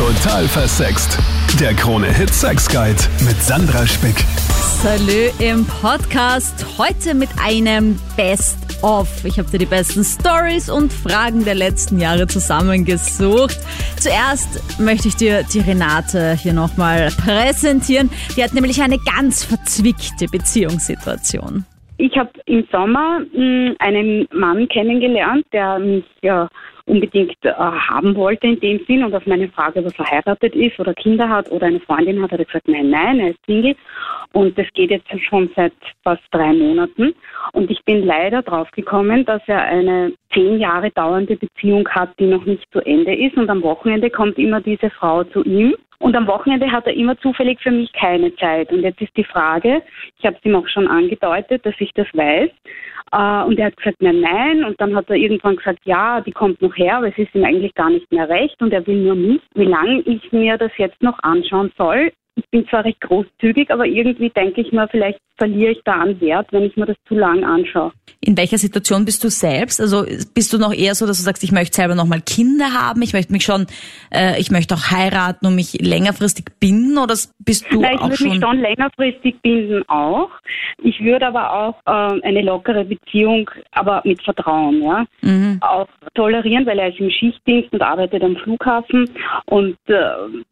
Total versext. Der Krone-Hit Sex Guide mit Sandra Spick. Salü im Podcast. Heute mit einem Best-of. Ich habe dir die besten Stories und Fragen der letzten Jahre zusammengesucht. Zuerst möchte ich dir die Renate hier nochmal präsentieren. Die hat nämlich eine ganz verzwickte Beziehungssituation. Ich habe im Sommer mh, einen Mann kennengelernt, der mich ja unbedingt äh, haben wollte in dem Sinn und auf meine Frage, ob er verheiratet ist oder Kinder hat oder eine Freundin hat, hat er gesagt, nein, nein, er ist Single. Und das geht jetzt schon seit fast drei Monaten. Und ich bin leider draufgekommen, dass er eine zehn Jahre dauernde Beziehung hat, die noch nicht zu Ende ist. Und am Wochenende kommt immer diese Frau zu ihm und am Wochenende hat er immer zufällig für mich keine Zeit. Und jetzt ist die Frage, ich habe es ihm auch schon angedeutet, dass ich das weiß. Äh, und er hat gesagt, nein, nein. Und dann hat er irgendwann gesagt, ja, die kommt noch her, aber es ist ihm eigentlich gar nicht mehr recht und er will nur mich. Wie lange ich mir das jetzt noch anschauen soll, ich bin zwar recht großzügig, aber irgendwie denke ich mir, vielleicht verliere ich da an Wert, wenn ich mir das zu lang anschaue. In welcher Situation bist du selbst? Also bist du noch eher so, dass du sagst, ich möchte selber noch mal Kinder haben, ich möchte mich schon, äh, ich möchte auch heiraten und mich längerfristig binden oder bist du Nein, ich auch würde mich schon längerfristig binden auch. Ich würde aber auch äh, eine lockere Beziehung, aber mit Vertrauen, ja, Mhm. auch tolerieren, weil er ist im Schichtdienst und arbeitet am Flughafen und äh,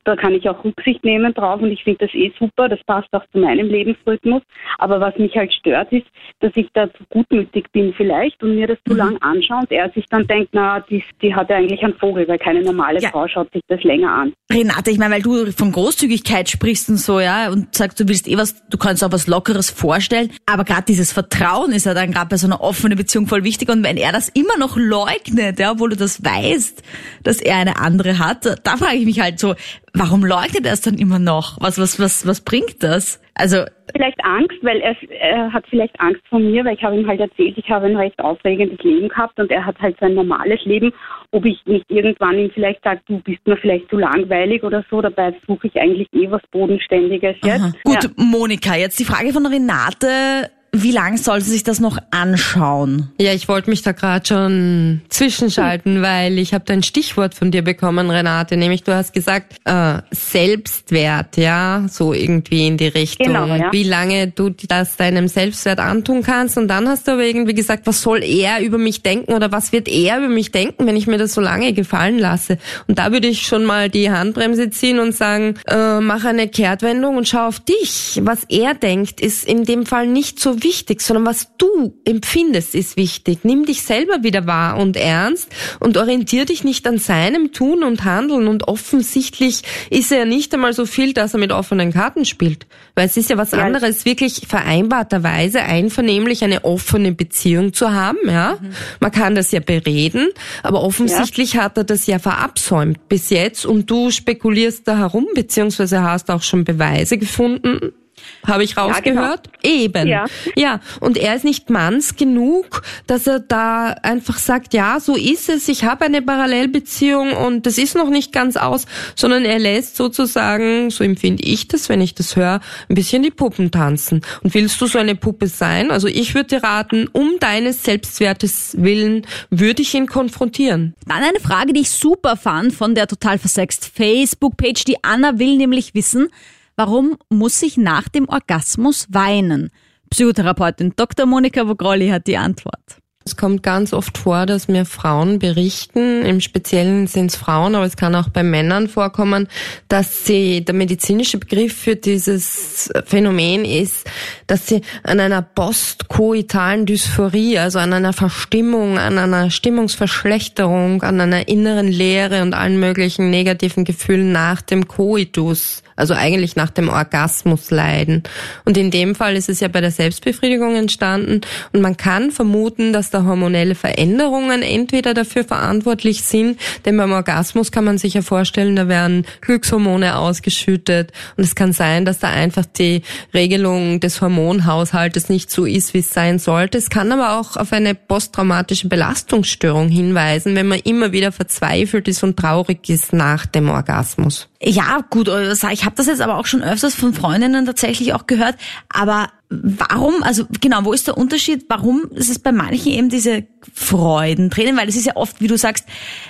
da kann ich auch Rücksicht nehmen drauf und ich finde das eh super, das passt auch zu meinem Lebensrhythmus. Aber was mich halt stört, ist, dass ich da zu gutmütig bin vielleicht und mir das Mhm. zu lang anschaue und er sich dann denkt, na, die, die hat ja eigentlich einen Vogel, weil keine normale Ja. Frau schaut sich das länger an. Renate, ich meine, weil du von Großzügigkeit sprichst und so, ja, und sagst, du willst eh was, du kannst auch was Lockeres vorstellen, aber gerade dieses Vertrauen ist ja dann gerade bei so einer offenen Beziehung voll wichtig und wenn er das immer noch leugnet, ja, obwohl du das weißt, dass er eine andere hat, da frage ich mich halt so, warum leugnet er es dann immer noch? Was, was, was, was bringt das? Also, Vielleicht Angst, weil er, er hat vielleicht Angst vor mir, weil ich habe ihm halt erzählt, ich habe ein recht aufregendes Leben gehabt und er hat halt sein normales Leben. Ob ich nicht irgendwann ihm vielleicht sage, du bist mir vielleicht zu langweilig oder so, dabei suche ich eigentlich eh was Bodenständiges jetzt. aha. gut, Ja. Monika, jetzt die Frage von Renate, wie lange soll sie sich das noch anschauen? Ja, ich wollte mich da gerade schon zwischenschalten, weil ich habe da ein Stichwort von dir bekommen, Renate, nämlich du hast gesagt, äh, Selbstwert, ja, so irgendwie in die Richtung. Genau, ja. Wie lange du das deinem Selbstwert antun kannst und dann hast du aber irgendwie gesagt, was soll er über mich denken oder was wird er über mich denken, wenn ich mir das so lange gefallen lasse? Und da würde ich schon mal die Handbremse ziehen und sagen, äh, mach eine Kehrtwendung und schau auf dich. Was er denkt, ist in dem Fall nicht so wichtig, sondern was du empfindest, ist wichtig. Nimm dich selber wieder wahr und ernst und orientier dich nicht an seinem Tun und Handeln. Und offensichtlich ist er ja nicht einmal so viel, dass er mit offenen Karten spielt. Weil es ist ja was Ja. anderes, wirklich vereinbarterweise einvernehmlich eine offene Beziehung zu haben, ja. Man kann das ja bereden, aber offensichtlich hat er das ja verabsäumt bis jetzt und du spekulierst da herum, beziehungsweise hast auch schon Beweise gefunden. Habe ich rausgehört? Eben. Ja. ja, und er ist nicht manns genug, dass er da einfach sagt, ja, so ist es, ich habe eine Parallelbeziehung und das ist noch nicht ganz aus, sondern er lässt sozusagen, so empfinde ich das, wenn ich das höre, ein bisschen die Puppen tanzen. Und willst du so eine Puppe sein? Also ich würde dir raten, um deines Selbstwertes willen, würde ich ihn konfrontieren. Dann eine Frage, die ich super fand von der total versext Facebook-Page. Die Anna will nämlich wissen, warum muss ich nach dem Orgasmus weinen? Psychotherapeutin Dr. Monika Vogrolli hat die Antwort. Es kommt ganz oft vor, dass mir Frauen berichten, im Speziellen sind es Frauen, aber es kann auch bei Männern vorkommen, dass sie, der medizinische Begriff für dieses Phänomen ist, dass sie an einer postkoitalen Dysphorie, also an einer Verstimmung, an einer Stimmungsverschlechterung, an einer inneren Leere und allen möglichen negativen Gefühlen nach dem Koitus, also eigentlich nach dem Orgasmus leiden. Und in dem Fall ist es ja bei der Selbstbefriedigung entstanden und man kann vermuten, dass da hormonelle Veränderungen entweder dafür verantwortlich sind, denn beim Orgasmus kann man sich ja vorstellen, da werden Glückshormone ausgeschüttet und es kann sein, dass da einfach die Regelung des Hormonhaushaltes nicht so ist, wie es sein sollte. Es kann aber auch auf eine posttraumatische Belastungsstörung hinweisen, wenn man immer wieder verzweifelt ist und traurig ist nach dem Orgasmus. Ja, gut, also ich habe das jetzt aber auch schon öfters von Freundinnen tatsächlich auch gehört, aber warum, also genau, wo ist der Unterschied? Warum ist es bei manchen eben diese Freudentränen? Weil es ist ja oft, wie du sagst,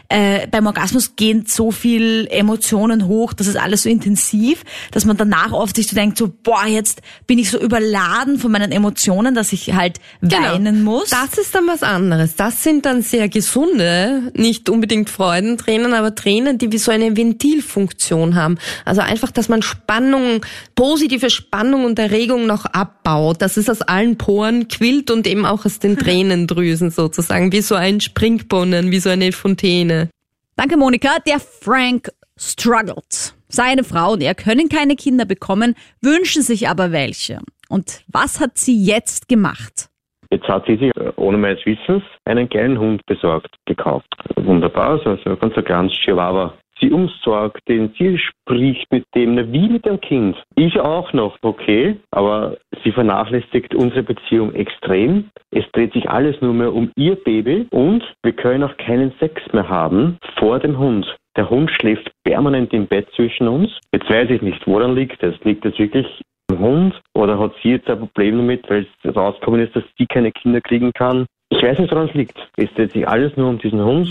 äh, beim Orgasmus gehen so viel Emotionen hoch, das ist alles so intensiv, dass man danach oft sich so denkt, so, boah, jetzt bin ich so überladen von meinen Emotionen, dass ich halt Genau. weinen muss. Das ist dann was anderes. Das sind dann sehr gesunde, nicht unbedingt Freudentränen, aber Tränen, die wie so eine Ventilfunktion haben. Also einfach, dass man Spannung, positive Spannung und Erregung noch abbaut, dass es aus allen Poren quillt und eben auch aus den Tränendrüsen sozusagen, wie so ein Springbrunnen, wie so eine Fontäne. Danke, Monika. Der Frank struggles. Seine Frau und er können keine Kinder bekommen, wünschen sich aber welche. Und was hat sie jetzt gemacht? Jetzt hat sie sich äh, ohne meines Wissens einen kleinen Hund besorgt, gekauft. Wunderbar, so also ganz ein kleines Chihuahua. Sie umsorgt den, sie spricht mit dem, wie mit dem Kind. Ich auch noch, okay, aber sie vernachlässigt unsere Beziehung extrem. Es dreht sich alles nur mehr um ihr Baby und wir können auch keinen Sex mehr haben vor dem Hund. Der Hund schläft permanent im Bett zwischen uns. Jetzt weiß ich nicht, woran liegt das? Liegt das wirklich am Hund oder hat sie jetzt ein Problem damit, weil es rausgekommen ist, dass sie keine Kinder kriegen kann? Ich weiß nicht, woran es liegt. Es dreht sich alles nur um diesen Hund.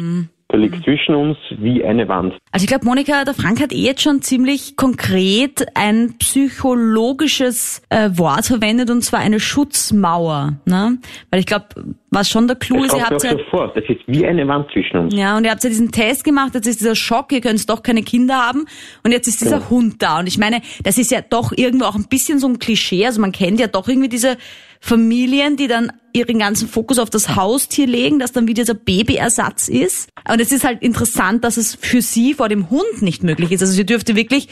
Der liegt zwischen uns wie eine Wand. Also ich glaube, Monika, der Frank hat eh jetzt schon ziemlich konkret ein psychologisches äh, Wort verwendet und zwar eine Schutzmauer. Ne? Weil ich glaube, was schon der Clou Das ist, ihr habt ja, so vor. Das ist wie eine Wand zwischen uns. ja, und ihr habt ja diesen Test gemacht, jetzt ist dieser Schock, ihr könnt doch keine Kinder haben und jetzt ist dieser Genau. Hund da. Und ich meine, das ist ja doch irgendwo auch ein bisschen so ein Klischee, also man kennt ja doch irgendwie diese Familien, die dann ihren ganzen Fokus auf das Haustier legen, das dann wie dieser Babyersatz ist. Und es ist halt interessant, dass es für sie vor dem Hund nicht möglich ist. Also sie dürfte wirklich,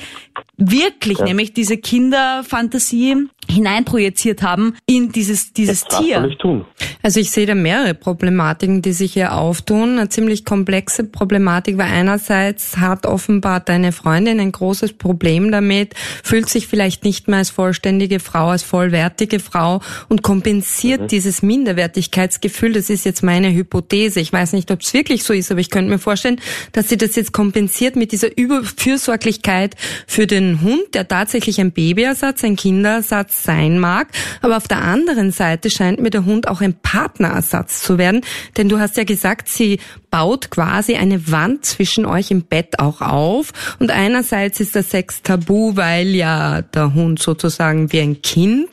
wirklich nämlich diese Kinderfantasie hineinprojiziert haben in dieses, dieses soll Tier. ich tun? Also ich sehe da mehrere Problematiken, die sich hier auftun. Eine ziemlich komplexe Problematik, weil einerseits hat offenbar deine Freundin ein großes Problem damit, fühlt sich vielleicht nicht mehr als vollständige Frau, als vollwertige Frau und kompensiert dieses Minderwertigkeitsgefühl. Das ist jetzt meine Hypothese. Ich weiß nicht, ob es wirklich so ist, aber ich könnte mir vorstellen, dass sie das jetzt kompensiert mit dieser Überfürsorglichkeit für den Hund, der tatsächlich ein Babyersatz, ein Sein mag. Aber auf der anderen Seite scheint mir der Hund auch ein Partnerersatz zu werden. Denn du hast ja gesagt, sie baut quasi eine Wand zwischen euch im Bett auch auf. Und einerseits ist der Sex tabu, weil ja der Hund sozusagen wie ein Kind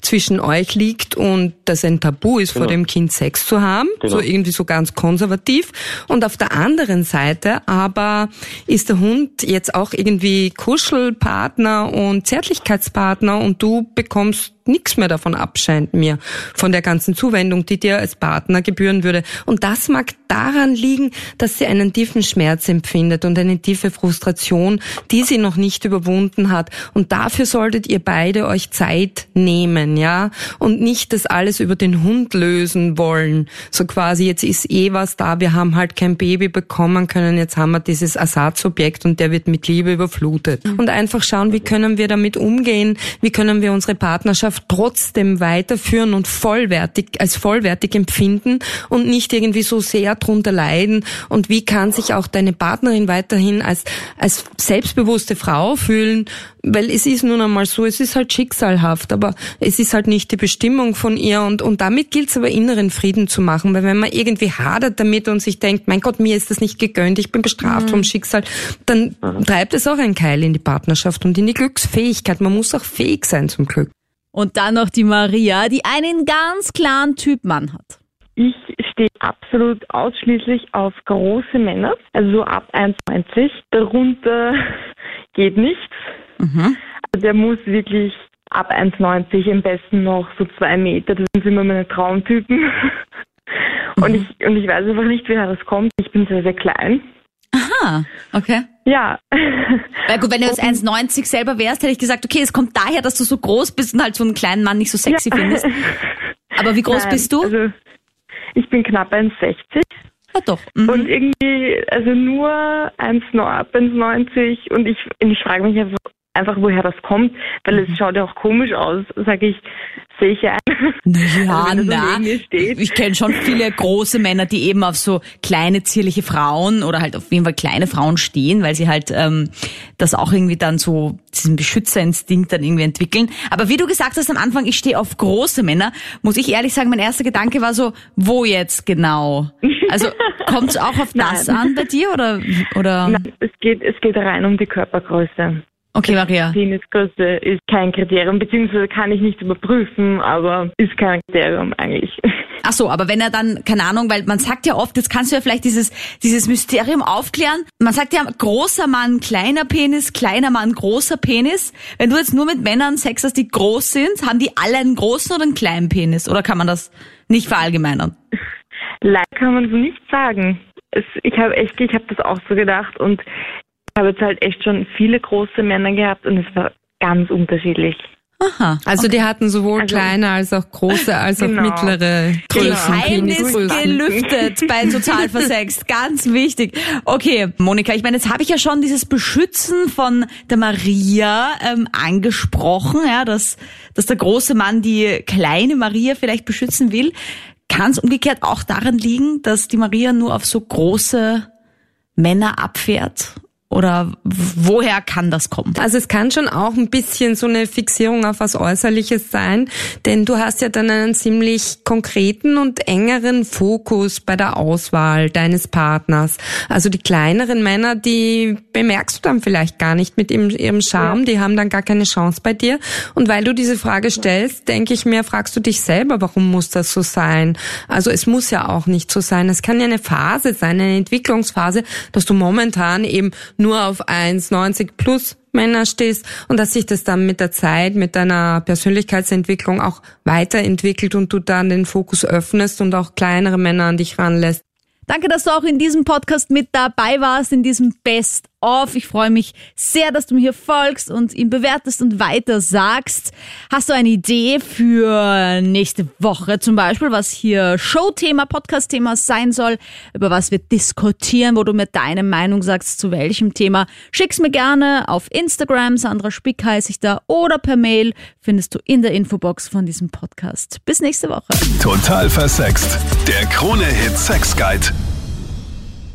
zwischen euch liegt und das ein Tabu ist, vor Genau. dem Kind Sex zu haben. Genau. So irgendwie so ganz konservativ. Und auf der anderen Seite aber ist der Hund jetzt auch irgendwie Kuschelpartner und Zärtlichkeitspartner und du bekommst nichts mehr davon ab, mir, von der ganzen Zuwendung, die dir als Partner gebühren würde. Und das mag daran liegen, dass sie einen tiefen Schmerz empfindet und eine tiefe Frustration, die sie noch nicht überwunden hat. Und dafür solltet ihr beide euch Zeit nehmen, ja, und nicht das alles über den Hund lösen wollen. So quasi, jetzt ist eh was da, wir haben halt kein Baby bekommen können, jetzt haben wir dieses Ersatzobjekt und der wird mit Liebe überflutet. Und einfach schauen, wie können wir damit umgehen, wie können wir unsere Partnerschaft trotzdem weiterführen und vollwertig, als vollwertig empfinden und nicht irgendwie so sehr drunter leiden? Und wie kann sich auch deine Partnerin weiterhin als, als selbstbewusste Frau fühlen, weil es ist nun einmal so, es ist halt schicksalhaft, aber es ist halt nicht die Bestimmung von ihr. Und, und damit gilt es aber inneren Frieden zu machen, weil wenn man irgendwie hadert damit und sich denkt, mein Gott, mir ist das nicht gegönnt, ich bin bestraft vom Schicksal, dann treibt es auch ein Keil in die Partnerschaft und in die Glücksfähigkeit. Man muss auch fähig sein zum Glück. Und dann noch die Maria, die einen ganz klaren Typ Mann hat. Ich stehe absolut ausschließlich auf große Männer, also so ab 1,90. Darunter geht nichts. Also der muss wirklich ab 1,90, am besten noch so zwei Meter. Das sind immer meine Traumtypen. Und ich, und ich weiß einfach nicht, woher das kommt. Ich bin sehr, sehr klein. Ah, okay. Ja. Weil gut, wenn du jetzt 1,90 selber wärst, hätte ich gesagt, okay, es kommt daher, dass du so groß bist und halt so einen kleinen Mann nicht so sexy Ja. findest. Aber wie groß Nein, bist du? Also ich bin knapp 1,60 ja, doch. Mhm. und irgendwie, also nur 1,90 ab 1,90 und ich, und ich frage mich einfach, einfach, woher das kommt, weil Mhm. es schaut ja auch komisch aus, sage ich, sehe ich ja ein. Ja, Also na. Ich kenne schon viele große Männer, die eben auf so kleine, zierliche Frauen oder halt auf jeden Fall kleine Frauen stehen, weil sie halt ähm, das auch irgendwie dann so, diesen Beschützerinstinkt dann irgendwie entwickeln. Aber wie du gesagt hast am Anfang, ich stehe auf große Männer, muss ich ehrlich sagen, mein erster Gedanke war so, wo jetzt genau? Also kommt es auch auf das Nein. an bei dir oder oder? Nein, es geht, es geht rein um die Körpergröße. Okay, Maria. Penisgröße ist kein Kriterium, beziehungsweise kann ich nicht überprüfen, aber ist kein Kriterium eigentlich. Ach so, aber wenn er dann, keine Ahnung, weil man sagt ja oft, jetzt kannst du ja vielleicht dieses, dieses Mysterium aufklären. Man sagt ja, großer Mann, kleiner Penis, kleiner Mann, großer Penis. Wenn du jetzt nur mit Männern Sex hast, die groß sind, haben die alle einen großen oder einen kleinen Penis? Oder kann man das nicht verallgemeinern? Leider kann man so nicht sagen. Es, ich habe echt, ich habe das auch so gedacht und ich habe jetzt halt echt schon viele große Männer gehabt und es war ganz unterschiedlich. Aha. Also die hatten sowohl Also- kleine als auch große als auch Genau. mittlere Größen, Geheimnis gelüftet bei Total Versext. Ganz wichtig. Okay, Monika, ich meine, jetzt habe ich ja schon dieses Beschützen von der Maria ähm, angesprochen, ja, dass, dass der große Mann die kleine Maria vielleicht beschützen will. Kann es umgekehrt auch daran liegen, dass die Maria nur auf so große Männer abfährt? Oder woher kann das kommen? Also es kann schon auch ein bisschen so eine Fixierung auf was Äußerliches sein, denn du hast ja dann einen ziemlich konkreten und engeren Fokus bei der Auswahl deines Partners. Also die kleineren Männer, die bemerkst du dann vielleicht gar nicht mit ihrem, Charme, die haben dann gar keine Chance bei dir. Und weil du diese Frage stellst, denke ich mir, fragst du dich selber, warum muss das so sein? Also es muss ja auch nicht so sein. Es kann ja eine Phase sein, eine Entwicklungsphase, dass du momentan eben nur auf 1,90 plus Männer stehst und dass sich das dann mit der Zeit, mit deiner Persönlichkeitsentwicklung auch weiterentwickelt und du dann den Fokus öffnest und auch kleinere Männer an dich ranlässt. Danke, dass du auch in diesem Podcast mit dabei warst, in diesem Best of. Ich freue mich sehr, dass du mir hier folgst und ihn bewertest und weiter sagst. Hast du eine Idee für nächste Woche zum Beispiel, was hier Showthema, Podcastthema sein soll, über was wir diskutieren, wo du mir deine Meinung sagst, zu welchem Thema? Schick's mir gerne auf Instagram, Sandra Spick heiße ich da, oder per Mail findest du in der Infobox von diesem Podcast. Bis nächste Woche. Total versext. Der Krone-Hit Sex Guide.